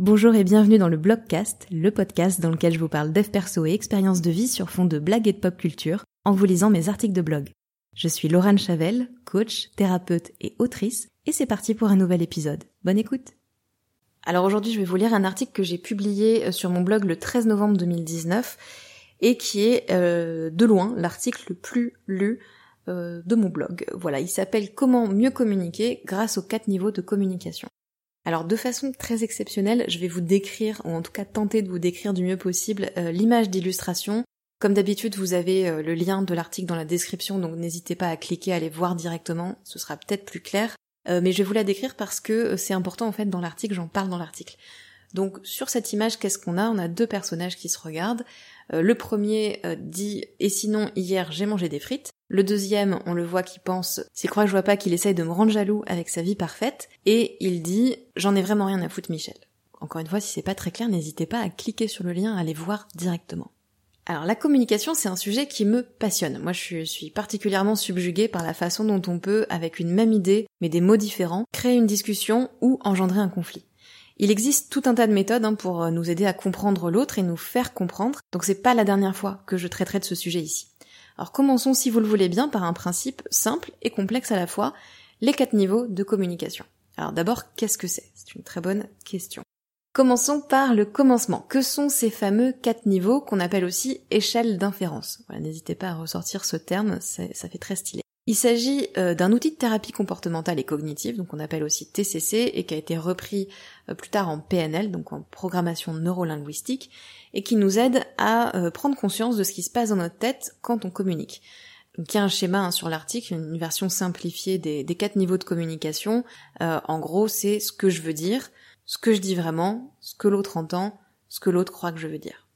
Bonjour et bienvenue dans le Blogcast, le podcast dans lequel je vous parle dev perso et expériences de vie sur fond de blagues et de pop culture en vous lisant mes articles de blog. Je suis Laurent Chavel, coach, thérapeute et autrice, et c'est parti pour un nouvel épisode. Bonne écoute Alors aujourd'hui je vais vous lire un article que j'ai publié euh, sur mon blog le 13 novembre 2019 et qui est euh, de loin l'article le plus lu euh, de mon blog. Voilà, il s'appelle Comment mieux communiquer grâce aux quatre niveaux de communication. Alors de façon très exceptionnelle, je vais vous décrire, ou en tout cas tenter de vous décrire du mieux possible, euh, l'image d'illustration. Comme d'habitude, vous avez euh, le lien de l'article dans la description, donc n'hésitez pas à cliquer, à aller voir directement, ce sera peut-être plus clair. Euh, mais je vais vous la décrire parce que c'est important en fait dans l'article, j'en parle dans l'article. Donc sur cette image, qu'est-ce qu'on a? On a deux personnages qui se regardent. le premier dit Et sinon, hier j'ai mangé des frites. Le deuxième, on le voit qui pense, s'il croit que je vois pas qu'il essaye de me rendre jaloux avec sa vie parfaite, et il dit, j'en ai vraiment rien à foutre Michel. Encore une fois, si c'est pas très clair, n'hésitez pas à cliquer sur le lien, à aller voir directement. Alors la communication, c'est un sujet qui me passionne. Moi, je suis particulièrement subjuguée par la façon dont on peut, avec une même idée, mais des mots différents, créer une discussion ou engendrer un conflit. Il existe tout un tas de méthodes hein, pour nous aider à comprendre l'autre et nous faire comprendre, donc c'est pas la dernière fois que je traiterai de ce sujet ici. Alors commençons, si vous le voulez bien, par un principe simple et complexe à la fois, les quatre niveaux de communication. Alors d'abord, qu'est-ce que c'est? C'est une très bonne question. Commençons par le commencement. Que sont ces fameux quatre niveaux qu'on appelle aussi échelle d'inférence? Voilà, n'hésitez pas à ressortir ce terme, ça fait très stylé. Il s'agit euh, d'un outil de thérapie comportementale et cognitive, donc on appelle aussi TCC, et qui a été repris euh, plus tard en PNL, donc en programmation neurolinguistique, et qui nous aide à euh, prendre conscience de ce qui se passe dans notre tête quand on communique. Donc il y a un schéma hein, sur l'article, une version simplifiée des, des, quatre niveaux de communication. en gros, c'est ce que je veux dire, ce que je dis vraiment, ce que l'autre entend, ce que l'autre croit que je veux dire.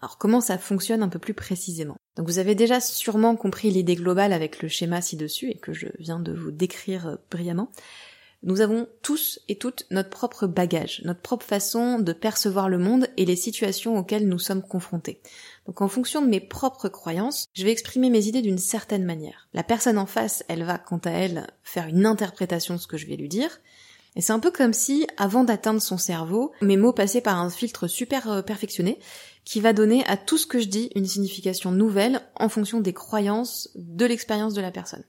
Alors comment ça fonctionne un peu plus précisément? Donc vous avez déjà sûrement compris l'idée globale avec le schéma ci-dessus et que je viens de vous décrire euh, brillamment. Nous avons tous et toutes notre propre bagage, notre propre façon de percevoir le monde et les situations auxquelles nous sommes confrontés. Donc en fonction de mes propres croyances, je vais exprimer mes idées d'une certaine manière. La personne en face, elle va quant à elle faire une interprétation de ce que je vais lui dire, et c'est un peu comme si, avant d'atteindre son cerveau, mes mots passaient par un filtre super euh, perfectionné qui va donner à tout ce que je dis une signification nouvelle en fonction des croyances, de l'expérience de la personne.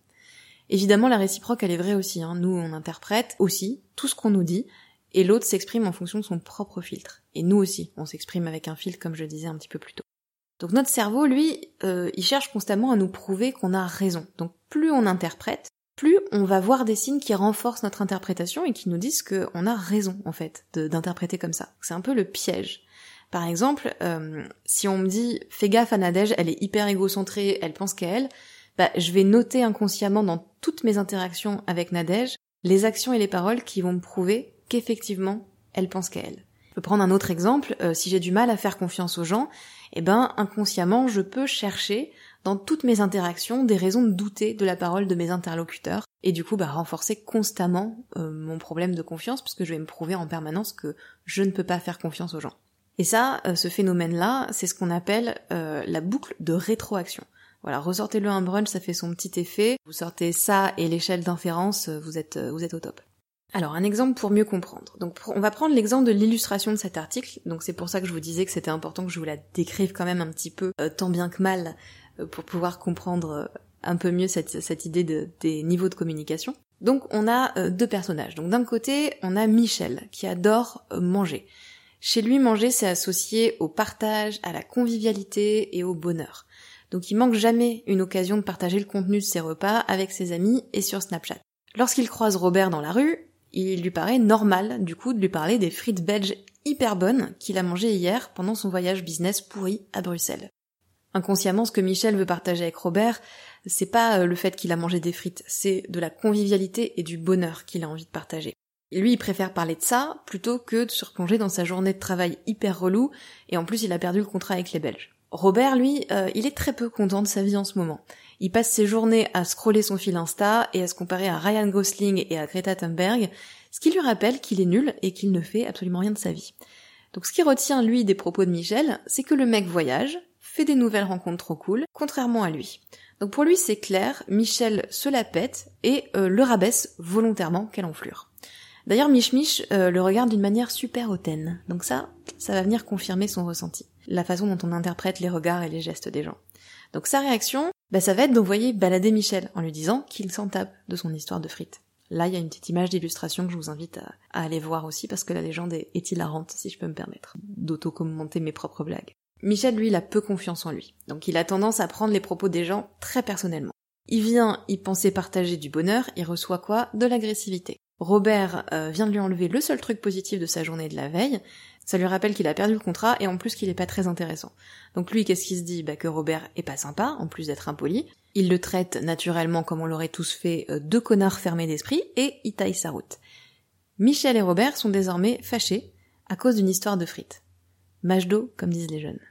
Évidemment, la réciproque, elle est vraie aussi. Hein. Nous, on interprète aussi tout ce qu'on nous dit, et l'autre s'exprime en fonction de son propre filtre. Et nous aussi, on s'exprime avec un filtre, comme je disais un petit peu plus tôt. Donc notre cerveau, lui, euh, il cherche constamment à nous prouver qu'on a raison. Donc plus on interprète, plus on va voir des signes qui renforcent notre interprétation et qui nous disent qu'on a raison, en fait, d'interpréter comme ça. C'est un peu le piège. Par exemple, euh, si on me dit fais gaffe à Nadège, elle est hyper égocentrée, elle pense qu'à elle, bah, je vais noter inconsciemment dans toutes mes interactions avec Nadège les actions et les paroles qui vont me prouver qu'effectivement elle pense qu'à elle. Je peux prendre un autre exemple, euh, si j'ai du mal à faire confiance aux gens, eh ben inconsciemment je peux chercher dans toutes mes interactions des raisons de douter de la parole de mes interlocuteurs et du coup bah, renforcer constamment euh, mon problème de confiance puisque je vais me prouver en permanence que je ne peux pas faire confiance aux gens. Et ça, euh, ce phénomène-là, c'est ce qu'on appelle euh, la boucle de rétroaction. Voilà, ressortez-le un brunch, ça fait son petit effet. Vous sortez ça et l'échelle d'inférence, euh, vous êtes, vous êtes au top. Alors, un exemple pour mieux comprendre. Donc, on va prendre l'exemple de l'illustration de cet article. Donc, c'est pour ça que je vous disais que c'était important que je vous la décrive quand même un petit peu, tant bien que mal, pour pouvoir comprendre un peu mieux cette, idée de, des niveaux de communication. Donc, on a deux personnages. Donc, d'un côté, on a Michel, qui adore manger. Chez lui, manger, c'est associé au partage, à la convivialité et au bonheur. Donc il manque jamais une occasion de partager le contenu de ses repas avec ses amis et sur Snapchat. Lorsqu'il croise Robert dans la rue, il lui paraît normal, du coup, de lui parler des frites belges hyper bonnes qu'il a mangées hier pendant son voyage business pourri à Bruxelles. Inconsciemment, ce que Michel veut partager avec Robert, c'est pas euh, le fait qu'il a mangé des frites, c'est de la convivialité et du bonheur qu'il a envie de partager. Lui, il préfère parler de ça plutôt que de se replonger dans sa journée de travail hyper relou, et en plus il a perdu le contrat avec les Belges. Robert, lui, euh, il est très peu content de sa vie en ce moment. Il passe ses journées à scroller son fil Insta et à se comparer à Ryan Gosling et à Greta Thunberg, ce qui lui rappelle qu'il est nul et qu'il ne fait absolument rien de sa vie. Donc ce qui retient lui des propos de Michel, c'est que le mec voyage, fait des nouvelles rencontres trop cool, contrairement à lui. Donc pour lui c'est clair, Michel se la pète et euh, le rabaisse volontairement, quelle enflure. D'ailleurs, Mich euh, le regarde d'une manière super hautaine. Donc ça, ça va venir confirmer son ressenti. La façon dont on interprète les regards et les gestes des gens. Donc sa réaction, bah, ça va être d'envoyer balader Michel en lui disant qu'il s'en tape de son histoire de frites. Là, il y a une petite image d'illustration que je vous invite à, aller voir aussi parce que la légende est, est hilarante, si je peux me permettre, d'auto-commenter mes propres blagues. Michel, lui, il a peu confiance en lui. Donc il a tendance à prendre les propos des gens très personnellement. Il vient y penser partager du bonheur, il reçoit quoi? De l'agressivité. Robert euh, vient de lui enlever le seul truc positif de sa journée de la veille, ça lui rappelle qu'il a perdu le contrat et en plus qu'il est pas très intéressant. Donc lui, qu'est-ce qu'il se dit? Bah que Robert est pas sympa, en plus d'être impoli. Il le traite naturellement comme on l'aurait tous fait, euh, deux connards fermés d'esprit, et il taille sa route. Michel et Robert sont désormais fâchés à cause d'une histoire de frites. Mâche d'eau, comme disent les jeunes.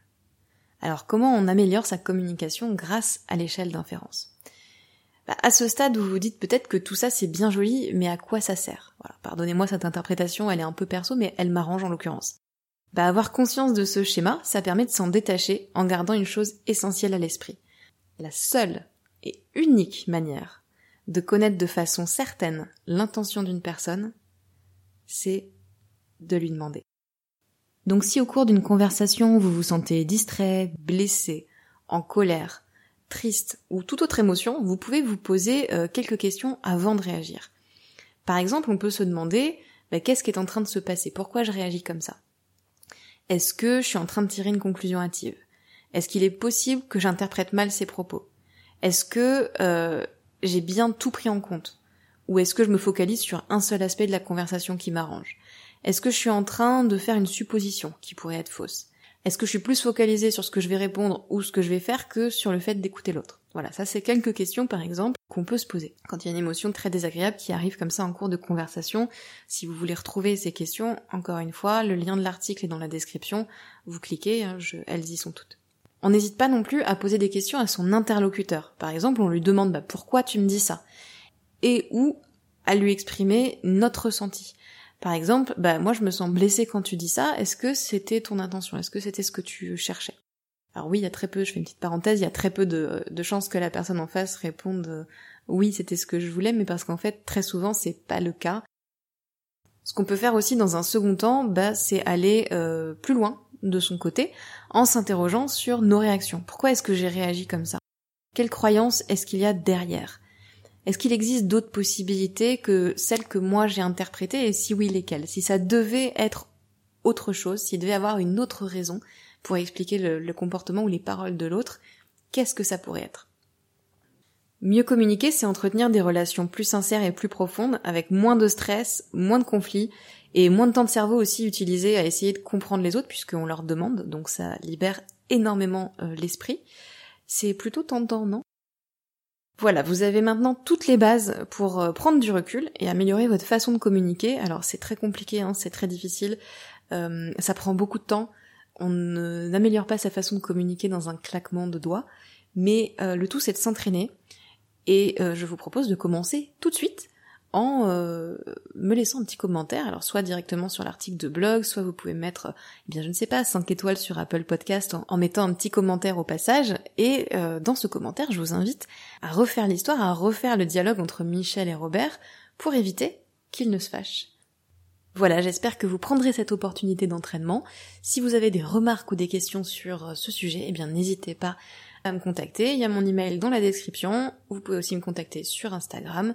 Alors comment on améliore sa communication grâce à l'échelle d'inférence? Bah, à ce stade, vous vous dites peut-être que tout ça c'est bien joli, mais à quoi ça sert? Pardonnez-moi cette interprétation, elle est un peu perso, mais elle m'arrange en l'occurrence. Bah, avoir conscience de ce schéma, ça permet de s'en détacher en gardant une chose essentielle à l'esprit. La seule et unique manière de connaître de façon certaine l'intention d'une personne, c'est de lui demander. Donc si au cours d'une conversation vous vous sentez distrait, blessé, en colère, triste ou toute autre émotion, vous pouvez vous poser euh, quelques questions avant de réagir. Par exemple, on peut se demander bah, qu'est-ce qui est en train de se passer? Pourquoi je réagis comme ça? Est-ce que je suis en train de tirer une conclusion hâtive? Est-ce qu'il est possible que j'interprète mal ces propos? Est-ce que euh, j'ai bien tout pris en compte? Ou est-ce que je me focalise sur un seul aspect de la conversation qui m'arrange? Est-ce que je suis en train de faire une supposition qui pourrait être fausse? Est-ce que je suis plus focalisée sur ce que je vais répondre ou ce que je vais faire que sur le fait d'écouter l'autre? Voilà, ça c'est quelques questions par exemple qu'on peut se poser quand il y a une émotion très désagréable qui arrive comme ça en cours de conversation. Si vous voulez retrouver ces questions, encore une fois, le lien de l'article est dans la description, vous cliquez, hein, elles y sont toutes. On n'hésite pas non plus à poser des questions à son interlocuteur. Par exemple, on lui demande bah, pourquoi tu me dis ça? Et ou à lui exprimer notre ressenti. Par exemple, bah moi je me sens blessée quand tu dis ça, est-ce que c'était ton intention? Est-ce que c'était ce que tu cherchais? Alors oui, il y a très peu, je fais une petite parenthèse, il y a très peu de, chances que la personne en face réponde euh, oui, c'était ce que je voulais, mais parce qu'en fait, très souvent, c'est pas le cas. Ce qu'on peut faire aussi dans un second temps, bah, c'est aller euh, plus loin de son côté en s'interrogeant sur nos réactions. Pourquoi est-ce que j'ai réagi comme ça? Quelle croyance est-ce qu'il y a derrière? Est-ce qu'il existe d'autres possibilités que celles que moi j'ai interprétées? Et si oui lesquelles? Si ça devait être autre chose, s'il devait avoir une autre raison pour expliquer le, comportement ou les paroles de l'autre, qu'est-ce que ça pourrait être? Mieux communiquer, c'est entretenir des relations plus sincères et plus profondes, avec moins de stress, moins de conflits, et moins de temps de cerveau aussi utilisé à essayer de comprendre les autres, puisqu'on leur demande, donc ça libère énormément euh, l'esprit. C'est plutôt tentant, non? Voilà, vous avez maintenant toutes les bases pour euh, prendre du recul et améliorer votre façon de communiquer. Alors c'est très compliqué, hein, c'est très difficile, euh, ça prend beaucoup de temps. On n'améliore pas sa façon de communiquer dans un claquement de doigts, mais euh, le tout c'est de s'entraîner. Et je vous propose de commencer tout de suite en euh, me laissant un petit commentaire, alors soit directement sur l'article de blog, soit vous pouvez mettre, eh bien je ne sais pas, 5 étoiles sur Apple Podcast en, mettant un petit commentaire au passage, et euh, dans ce commentaire je vous invite à refaire l'histoire, à refaire le dialogue entre Michel et Robert, pour éviter qu'ils ne se fâchent. Voilà, j'espère que vous prendrez cette opportunité d'entraînement. Si vous avez des remarques ou des questions sur euh, ce sujet, eh bien n'hésitez pas à me contacter. Il y a mon email dans la description. Vous pouvez aussi me contacter sur Instagram.